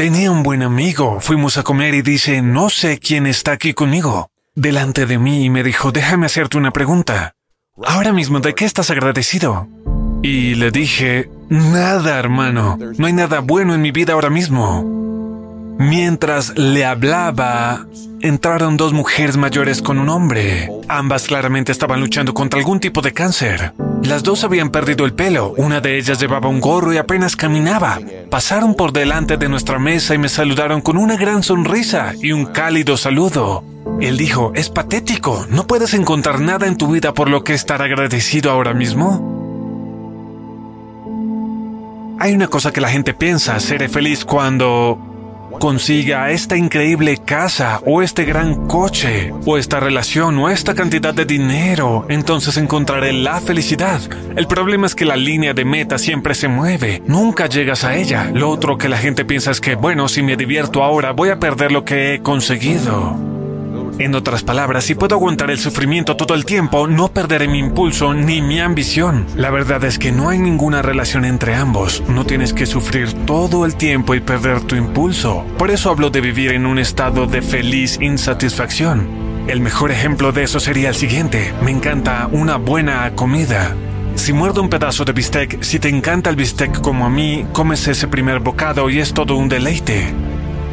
Tenía un buen amigo. Fuimos a comer y dice, no sé quién está aquí conmigo. Delante de mí y me dijo, déjame hacerte una pregunta. Ahora mismo, ¿de qué estás agradecido? Y le dije, nada, hermano. No hay nada bueno en mi vida ahora mismo. Mientras le hablaba, entraron dos mujeres mayores con un hombre. Ambas claramente estaban luchando contra algún tipo de cáncer. Las dos habían perdido el pelo. Una de ellas llevaba un gorro y apenas caminaba. Pasaron por delante de nuestra mesa y me saludaron con una gran sonrisa y un cálido saludo. Él dijo, es patético, no puedes encontrar nada en tu vida por lo que estar agradecido ahora mismo. Hay una cosa que la gente piensa, seré feliz cuando consiga esta increíble casa o este gran coche o esta relación o esta cantidad de dinero, entonces encontraré la felicidad. El problema es que la línea de meta siempre se mueve, nunca llegas a ella. Lo otro que la gente piensa es que, bueno, si me divierto ahora voy a perder lo que he conseguido. En otras palabras, si puedo aguantar el sufrimiento todo el tiempo, no perderé mi impulso ni mi ambición. La verdad es que no hay ninguna relación entre ambos. No tienes que sufrir todo el tiempo y perder tu impulso. Por eso hablo de vivir en un estado de feliz insatisfacción. El mejor ejemplo de eso sería el siguiente. Me encanta una buena comida. Si muerdo un pedazo de bistec, si te encanta el bistec como a mí, comes ese primer bocado y es todo un deleite.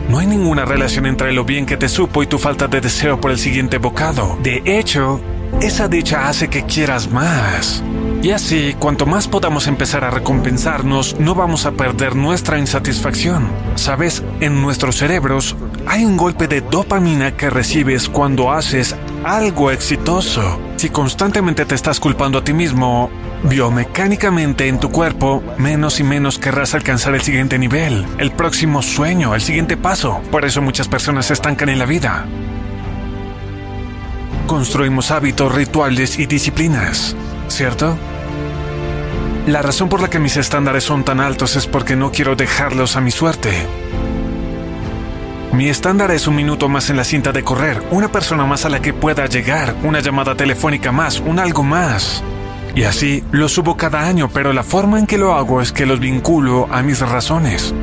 No hay ninguna relación entre lo bien que te supo y tu falta de deseo por el siguiente bocado. De hecho, esa dicha hace que quieras más. Y así, cuanto más podamos empezar a recompensarnos, no vamos a perder nuestra insatisfacción. Sabes, en nuestros cerebros hay un golpe de dopamina que recibes cuando haces algo exitoso. Si constantemente te estás culpando a ti mismo, biomecánicamente en tu cuerpo, menos y menos querrás alcanzar el siguiente nivel, el próximo sueño, el siguiente paso. Por eso muchas personas se estancan en la vida. Construimos hábitos, rituales y disciplinas, ¿cierto? La razón por la que mis estándares son tan altos es porque no quiero dejarlos a mi suerte. Mi estándar es un minuto más en la cinta de correr, una persona más a la que pueda llegar, una llamada telefónica más, un algo más. Y así lo subo cada año, pero la forma en que lo hago es que los vinculo a mis razones.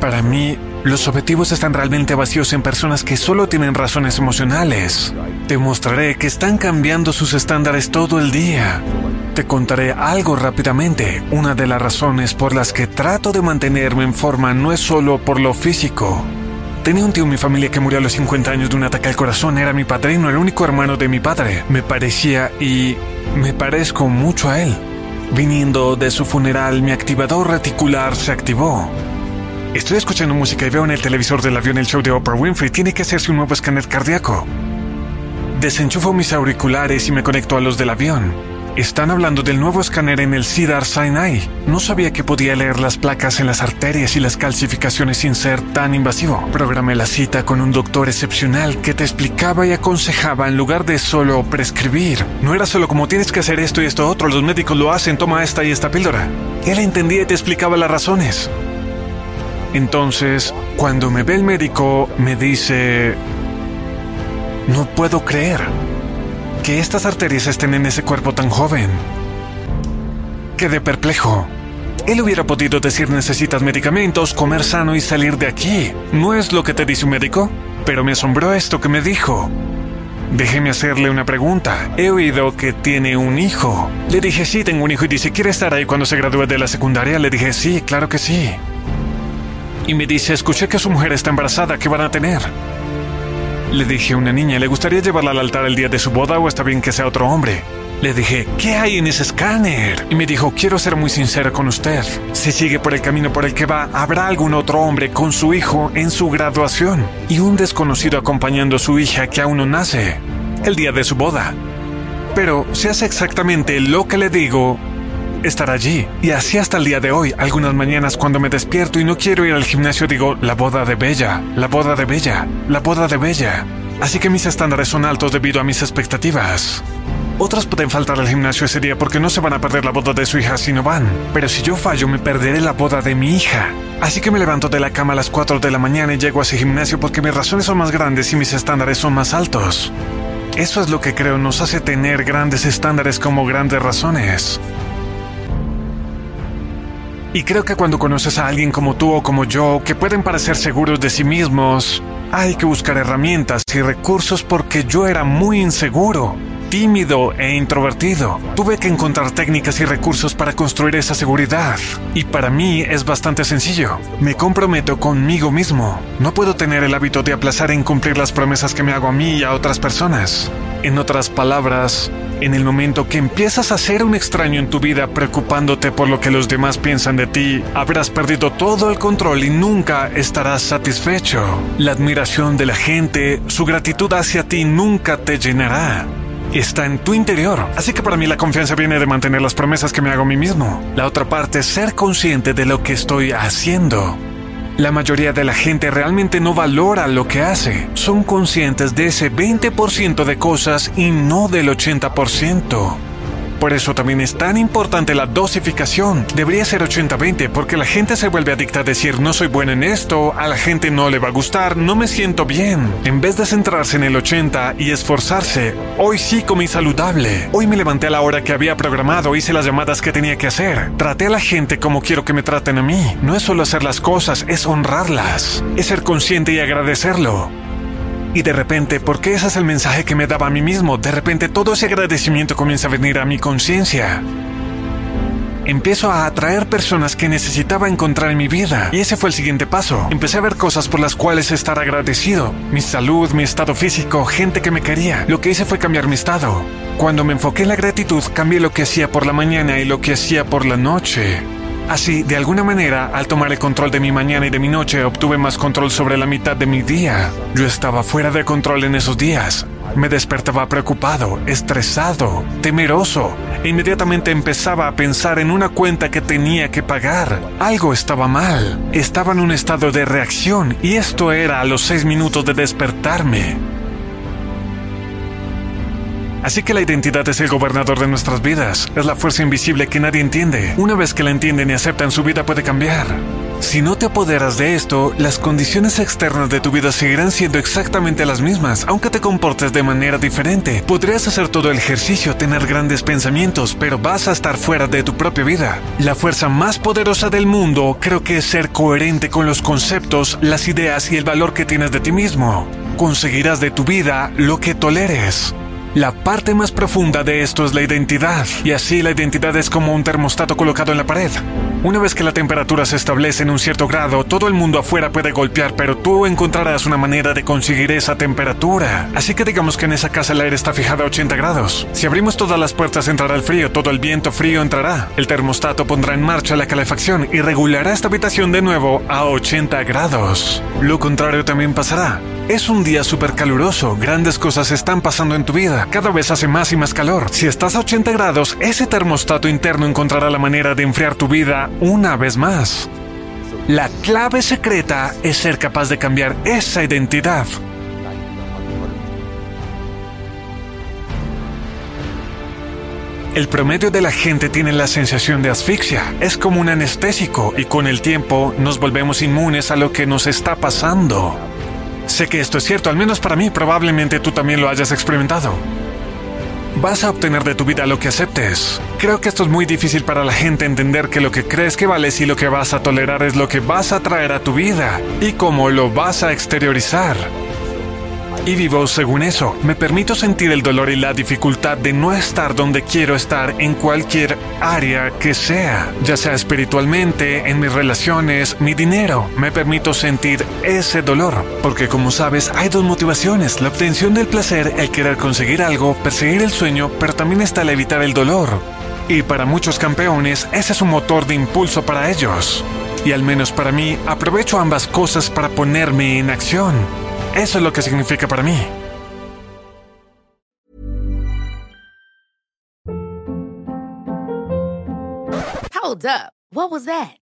Para mí, los objetivos están realmente vacíos en personas que solo tienen razones emocionales. Te mostraré que están cambiando sus estándares todo el día. Te contaré algo rápidamente. Una de las razones por las que trato de mantenerme en forma no es solo por lo físico. Tenía un tío en mi familia que murió a los 50 años de un ataque al corazón. Era mi padrino, el único hermano de mi padre. Me parecía y me parezco mucho a él. Viniendo de su funeral, mi activador reticular se activó. Estoy escuchando música y veo en el televisor del avión el show de Oprah Winfrey. Tiene que hacerse un nuevo escáner cardíaco. Desenchufo mis auriculares y me conecto a los del avión. Están hablando del nuevo escáner en el Cedar Sinai. No sabía que podía leer las placas en las arterias y las calcificaciones sin ser tan invasivo. Programé la cita con un doctor excepcional que te explicaba y aconsejaba en lugar de solo prescribir. No era solo como tienes que hacer esto y esto otro, los médicos lo hacen, toma esta y esta píldora. Él entendía y te explicaba las razones. Entonces, cuando me ve el médico, me dice... No puedo creer que estas arterias estén en ese cuerpo tan joven. Quedé perplejo. Él hubiera podido decir necesitas medicamentos, comer sano y salir de aquí. ¿No es lo que te dice un médico? Pero me asombró esto que me dijo. Déjeme hacerle una pregunta. He oído que tiene un hijo. Le dije, sí, tengo un hijo y dice, ¿quiere estar ahí cuando se gradúe de la secundaria? Le dije, sí, claro que sí. Y me dice, escuché que su mujer está embarazada, ¿qué van a tener? Le dije, una niña, ¿le gustaría llevarla al altar el día de su boda o está bien que sea otro hombre? Le dije, ¿qué hay en ese escáner? Y me dijo, quiero ser muy sincera con usted. Si sigue por el camino por el que va, habrá algún otro hombre con su hijo en su graduación y un desconocido acompañando a su hija que aún no nace, el día de su boda. Pero si hace exactamente lo que le digo, estará allí. Y así hasta el día de hoy, algunas mañanas cuando me despierto y no quiero ir al gimnasio digo, la boda de Bella, la boda de Bella, la boda de Bella. Así que mis estándares son altos debido a mis expectativas. Otras pueden faltar al gimnasio ese día porque no se van a perder la boda de su hija si no van. Pero si yo fallo, me perderé la boda de mi hija. Así que me levanto de la cama a las 4 de la mañana y llego a ese gimnasio porque mis razones son más grandes y mis estándares son más altos. Eso es lo que creo nos hace tener grandes estándares como grandes razones. Y creo que cuando conoces a alguien como tú o como yo, que pueden parecer seguros de sí mismos, hay que buscar herramientas y recursos porque yo era muy inseguro tímido e introvertido. Tuve que encontrar técnicas y recursos para construir esa seguridad. Y para mí es bastante sencillo. Me comprometo conmigo mismo. No puedo tener el hábito de aplazar en cumplir las promesas que me hago a mí y a otras personas. En otras palabras, en el momento que empiezas a ser un extraño en tu vida preocupándote por lo que los demás piensan de ti, habrás perdido todo el control y nunca estarás satisfecho. La admiración de la gente, su gratitud hacia ti nunca te llenará está en tu interior. Así que para mí la confianza viene de mantener las promesas que me hago a mí mismo. La otra parte es ser consciente de lo que estoy haciendo. La mayoría de la gente realmente no valora lo que hace. Son conscientes de ese 20% de cosas y no del 80%. Por eso también es tan importante la dosificación. Debería ser 80-20 porque la gente se vuelve adicta a decir no soy bueno en esto, a la gente no le va a gustar, no me siento bien. En vez de centrarse en el 80 y esforzarse, hoy sí comí saludable. Hoy me levanté a la hora que había programado, hice las llamadas que tenía que hacer. Traté a la gente como quiero que me traten a mí. No es solo hacer las cosas, es honrarlas. Es ser consciente y agradecerlo. Y de repente, porque ese es el mensaje que me daba a mí mismo, de repente todo ese agradecimiento comienza a venir a mi conciencia. Empiezo a atraer personas que necesitaba encontrar en mi vida. Y ese fue el siguiente paso. Empecé a ver cosas por las cuales estar agradecido. Mi salud, mi estado físico, gente que me quería. Lo que hice fue cambiar mi estado. Cuando me enfoqué en la gratitud, cambié lo que hacía por la mañana y lo que hacía por la noche. Así, de alguna manera, al tomar el control de mi mañana y de mi noche, obtuve más control sobre la mitad de mi día. Yo estaba fuera de control en esos días. Me despertaba preocupado, estresado, temeroso, e inmediatamente empezaba a pensar en una cuenta que tenía que pagar. Algo estaba mal. Estaba en un estado de reacción y esto era a los seis minutos de despertarme. Así que la identidad es el gobernador de nuestras vidas, es la fuerza invisible que nadie entiende. Una vez que la entienden y aceptan, su vida puede cambiar. Si no te apoderas de esto, las condiciones externas de tu vida seguirán siendo exactamente las mismas, aunque te comportes de manera diferente. Podrías hacer todo el ejercicio, tener grandes pensamientos, pero vas a estar fuera de tu propia vida. La fuerza más poderosa del mundo creo que es ser coherente con los conceptos, las ideas y el valor que tienes de ti mismo. Conseguirás de tu vida lo que toleres. La parte más profunda de esto es la identidad, y así la identidad es como un termostato colocado en la pared. Una vez que la temperatura se establece en un cierto grado, todo el mundo afuera puede golpear, pero tú encontrarás una manera de conseguir esa temperatura. Así que digamos que en esa casa el aire está fijado a 80 grados. Si abrimos todas las puertas entrará el frío, todo el viento frío entrará. El termostato pondrá en marcha la calefacción y regulará esta habitación de nuevo a 80 grados. Lo contrario también pasará. Es un día súper caluroso, grandes cosas están pasando en tu vida, cada vez hace más y más calor. Si estás a 80 grados, ese termostato interno encontrará la manera de enfriar tu vida una vez más. La clave secreta es ser capaz de cambiar esa identidad. El promedio de la gente tiene la sensación de asfixia. Es como un anestésico y con el tiempo nos volvemos inmunes a lo que nos está pasando. Sé que esto es cierto, al menos para mí, probablemente tú también lo hayas experimentado. Vas a obtener de tu vida lo que aceptes. Creo que esto es muy difícil para la gente entender que lo que crees que vales y lo que vas a tolerar es lo que vas a traer a tu vida y cómo lo vas a exteriorizar. Y vivo según eso. Me permito sentir el dolor y la dificultad de no estar donde quiero estar en cualquier área que sea, ya sea espiritualmente, en mis relaciones, mi dinero. Me permito sentir ese dolor, porque como sabes, hay dos motivaciones, la obtención del placer, el querer conseguir algo, perseguir el sueño, pero también está el evitar el dolor. Y para muchos campeones, ese es un motor de impulso para ellos. Y al menos para mí, aprovecho ambas cosas para ponerme en acción. Eso es lo que significa para mí. Hold up. What was that?